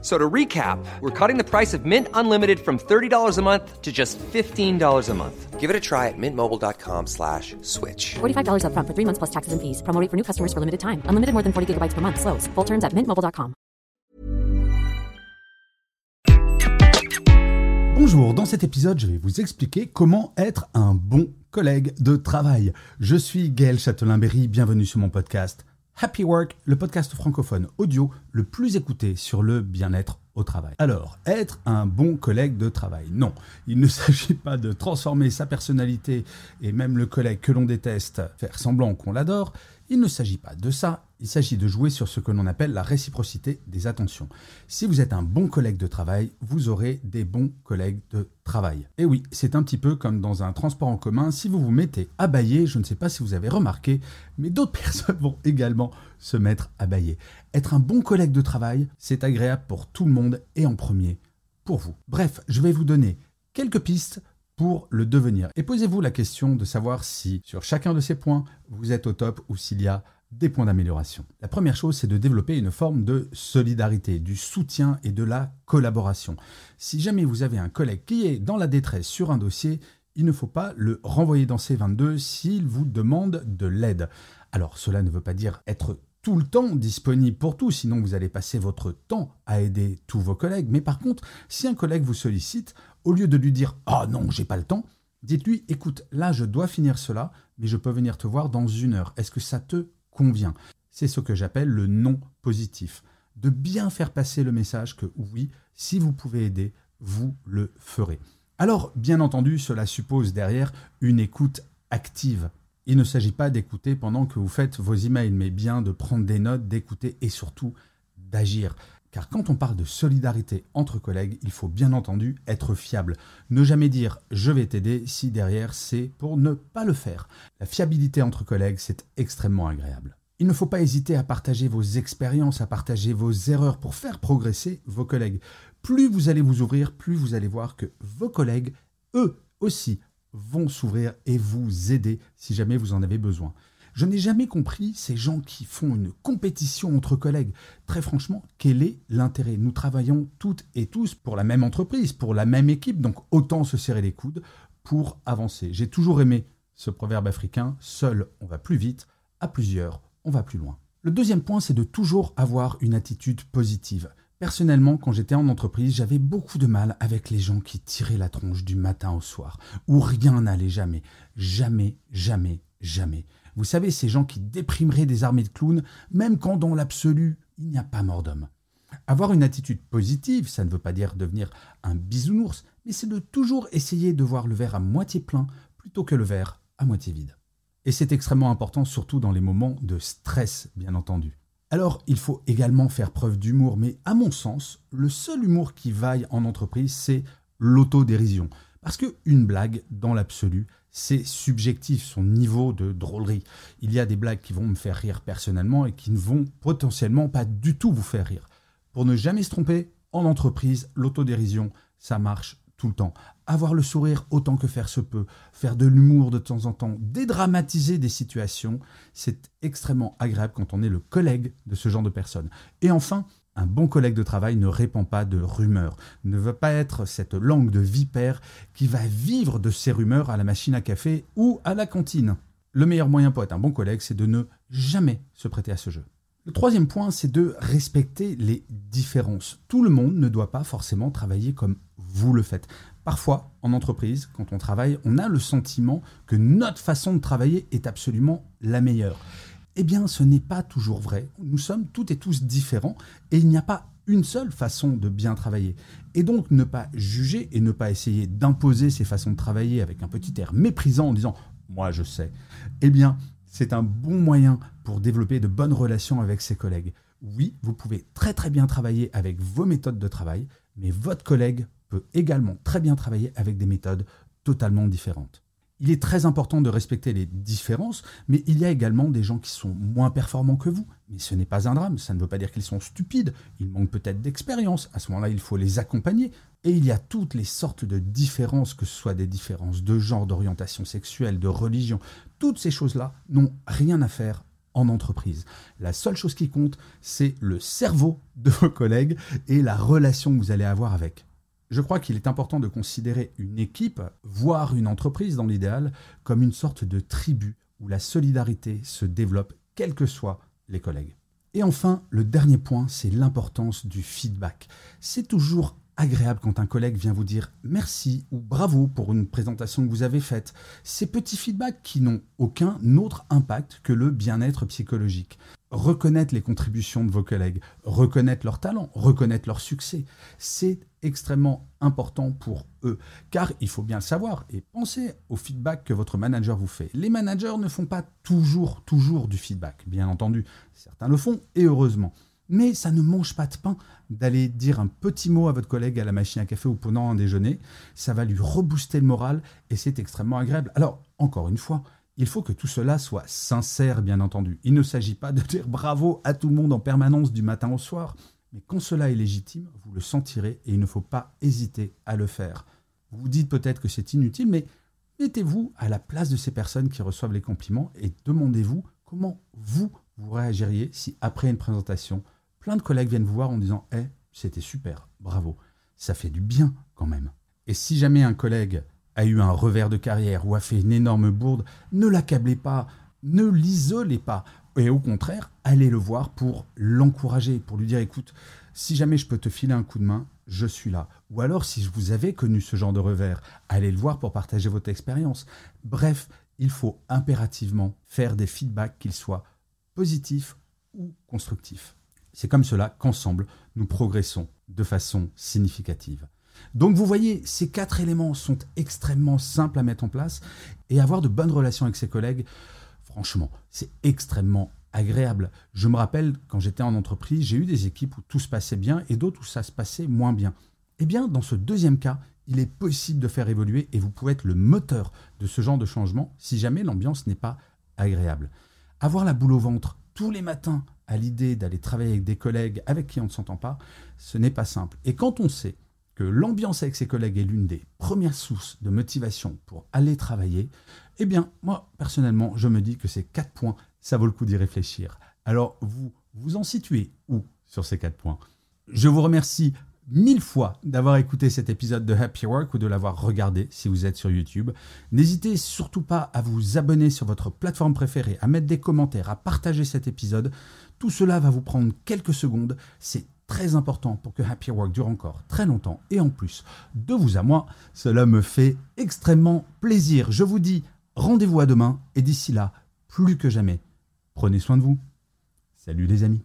So to recap, we're cutting the price of Mint Unlimited from $30 a month to just $15 a month. Give it a try at mintmobile.com slash switch. $45 upfront for three months plus taxes and fees. Promo rate for new customers for limited time. Unlimited more than 40 gigabytes per month. Slows. Full terms at mintmobile.com. Bonjour, dans cet épisode, je vais vous expliquer comment être un bon collègue de travail. Je suis Gaël Châtelain-Berry, bienvenue sur mon podcast Happy Work, le podcast francophone audio le plus écouté sur le bien-être travail. Alors, être un bon collègue de travail Non, il ne s'agit pas de transformer sa personnalité et même le collègue que l'on déteste, faire semblant qu'on l'adore. Il ne s'agit pas de ça, il s'agit de jouer sur ce que l'on appelle la réciprocité des attentions. Si vous êtes un bon collègue de travail, vous aurez des bons collègues de travail. Et oui, c'est un petit peu comme dans un transport en commun, si vous vous mettez à bailler, je ne sais pas si vous avez remarqué, mais d'autres personnes vont également se mettre à bailler. Être un bon collègue de travail, c'est agréable pour tout le monde et en premier pour vous. Bref, je vais vous donner quelques pistes pour le devenir. Et posez-vous la question de savoir si sur chacun de ces points, vous êtes au top ou s'il y a des points d'amélioration. La première chose, c'est de développer une forme de solidarité, du soutien et de la collaboration. Si jamais vous avez un collègue qui est dans la détresse sur un dossier, il ne faut pas le renvoyer dans C22 s'il vous demande de l'aide. Alors cela ne veut pas dire être le temps disponible pour tout, sinon vous allez passer votre temps à aider tous vos collègues. Mais par contre, si un collègue vous sollicite, au lieu de lui dire Ah non, j'ai pas le temps, dites-lui Écoute, là je dois finir cela, mais je peux venir te voir dans une heure. Est-ce que ça te convient? C'est ce que j'appelle le non positif. De bien faire passer le message que oui, si vous pouvez aider, vous le ferez. Alors, bien entendu, cela suppose derrière une écoute active. Il ne s'agit pas d'écouter pendant que vous faites vos emails, mais bien de prendre des notes, d'écouter et surtout d'agir. Car quand on parle de solidarité entre collègues, il faut bien entendu être fiable. Ne jamais dire je vais t'aider si derrière c'est pour ne pas le faire. La fiabilité entre collègues, c'est extrêmement agréable. Il ne faut pas hésiter à partager vos expériences, à partager vos erreurs pour faire progresser vos collègues. Plus vous allez vous ouvrir, plus vous allez voir que vos collègues, eux aussi, vont s'ouvrir et vous aider si jamais vous en avez besoin. Je n'ai jamais compris ces gens qui font une compétition entre collègues. Très franchement, quel est l'intérêt? Nous travaillons toutes et tous pour la même entreprise, pour la même équipe, donc autant se serrer les coudes pour avancer. J'ai toujours aimé ce proverbe africain, seul on va plus vite, à plusieurs on va plus loin. Le deuxième point, c'est de toujours avoir une attitude positive. Personnellement, quand j'étais en entreprise, j'avais beaucoup de mal avec les gens qui tiraient la tronche du matin au soir, où rien n'allait jamais. Jamais, jamais, jamais. Vous savez, ces gens qui déprimeraient des armées de clowns, même quand dans l'absolu, il n'y a pas mort d'homme. Avoir une attitude positive, ça ne veut pas dire devenir un bisounours, mais c'est de toujours essayer de voir le verre à moitié plein plutôt que le verre à moitié vide. Et c'est extrêmement important, surtout dans les moments de stress, bien entendu. Alors, il faut également faire preuve d'humour, mais à mon sens, le seul humour qui vaille en entreprise, c'est l'autodérision. Parce qu'une blague, dans l'absolu, c'est subjectif, son niveau de drôlerie. Il y a des blagues qui vont me faire rire personnellement et qui ne vont potentiellement pas du tout vous faire rire. Pour ne jamais se tromper, en entreprise, l'autodérision, ça marche tout le temps. Avoir le sourire autant que faire se peut, faire de l'humour de temps en temps, dédramatiser des situations, c'est extrêmement agréable quand on est le collègue de ce genre de personnes. Et enfin, un bon collègue de travail ne répand pas de rumeurs, ne veut pas être cette langue de vipère qui va vivre de ces rumeurs à la machine à café ou à la cantine. Le meilleur moyen pour être un bon collègue, c'est de ne jamais se prêter à ce jeu. Le troisième point, c'est de respecter les différences. Tout le monde ne doit pas forcément travailler comme vous le faites. Parfois, en entreprise, quand on travaille, on a le sentiment que notre façon de travailler est absolument la meilleure. Eh bien, ce n'est pas toujours vrai. Nous sommes toutes et tous différents et il n'y a pas une seule façon de bien travailler. Et donc, ne pas juger et ne pas essayer d'imposer ces façons de travailler avec un petit air méprisant en disant ⁇ moi je sais ⁇ eh bien, c'est un bon moyen pour développer de bonnes relations avec ses collègues. Oui, vous pouvez très très bien travailler avec vos méthodes de travail, mais votre collègue peut également très bien travailler avec des méthodes totalement différentes. Il est très important de respecter les différences, mais il y a également des gens qui sont moins performants que vous. Mais ce n'est pas un drame, ça ne veut pas dire qu'ils sont stupides, ils manquent peut-être d'expérience, à ce moment-là il faut les accompagner. Et il y a toutes les sortes de différences, que ce soit des différences de genre, d'orientation sexuelle, de religion, toutes ces choses-là n'ont rien à faire en entreprise. La seule chose qui compte, c'est le cerveau de vos collègues et la relation que vous allez avoir avec. Je crois qu'il est important de considérer une équipe, voire une entreprise dans l'idéal, comme une sorte de tribu où la solidarité se développe, quels que soient les collègues. Et enfin, le dernier point, c'est l'importance du feedback. C'est toujours agréable quand un collègue vient vous dire merci ou bravo pour une présentation que vous avez faite. Ces petits feedbacks qui n'ont aucun autre impact que le bien-être psychologique. Reconnaître les contributions de vos collègues, reconnaître leurs talents, reconnaître leur succès, c'est extrêmement important pour eux. Car il faut bien le savoir et pensez au feedback que votre manager vous fait. Les managers ne font pas toujours, toujours du feedback, bien entendu. Certains le font et heureusement. Mais ça ne mange pas de pain d'aller dire un petit mot à votre collègue à la machine à café ou pendant un déjeuner. Ça va lui rebooster le moral et c'est extrêmement agréable. Alors, encore une fois, il faut que tout cela soit sincère, bien entendu. Il ne s'agit pas de dire bravo à tout le monde en permanence du matin au soir, mais quand cela est légitime, vous le sentirez et il ne faut pas hésiter à le faire. Vous vous dites peut-être que c'est inutile, mais mettez-vous à la place de ces personnes qui reçoivent les compliments et demandez-vous comment vous, vous réagiriez si après une présentation, plein de collègues viennent vous voir en disant Eh, c'était super, bravo. Ça fait du bien quand même. Et si jamais un collègue a eu un revers de carrière ou a fait une énorme bourde, ne l'accablez pas, ne l'isolez pas. Et au contraire, allez le voir pour l'encourager, pour lui dire écoute, si jamais je peux te filer un coup de main, je suis là. Ou alors, si vous avez connu ce genre de revers, allez le voir pour partager votre expérience. Bref, il faut impérativement faire des feedbacks, qu'ils soient positifs ou constructifs. C'est comme cela qu'ensemble, nous progressons de façon significative. Donc vous voyez, ces quatre éléments sont extrêmement simples à mettre en place et avoir de bonnes relations avec ses collègues, franchement, c'est extrêmement agréable. Je me rappelle, quand j'étais en entreprise, j'ai eu des équipes où tout se passait bien et d'autres où ça se passait moins bien. Eh bien, dans ce deuxième cas, il est possible de faire évoluer et vous pouvez être le moteur de ce genre de changement si jamais l'ambiance n'est pas agréable. Avoir la boule au ventre tous les matins à l'idée d'aller travailler avec des collègues avec qui on ne s'entend pas, ce n'est pas simple. Et quand on sait que l'ambiance avec ses collègues est l'une des premières sources de motivation pour aller travailler, eh bien, moi, personnellement, je me dis que ces quatre points, ça vaut le coup d'y réfléchir. Alors, vous, vous en situez où sur ces quatre points? Je vous remercie mille fois d'avoir écouté cet épisode de Happy Work ou de l'avoir regardé si vous êtes sur YouTube. N'hésitez surtout pas à vous abonner sur votre plateforme préférée, à mettre des commentaires, à partager cet épisode. Tout cela va vous prendre quelques secondes. C'est très important pour que Happy Work dure encore très longtemps. Et en plus, de vous à moi, cela me fait extrêmement plaisir. Je vous dis rendez-vous à demain et d'ici là, plus que jamais, prenez soin de vous. Salut les amis.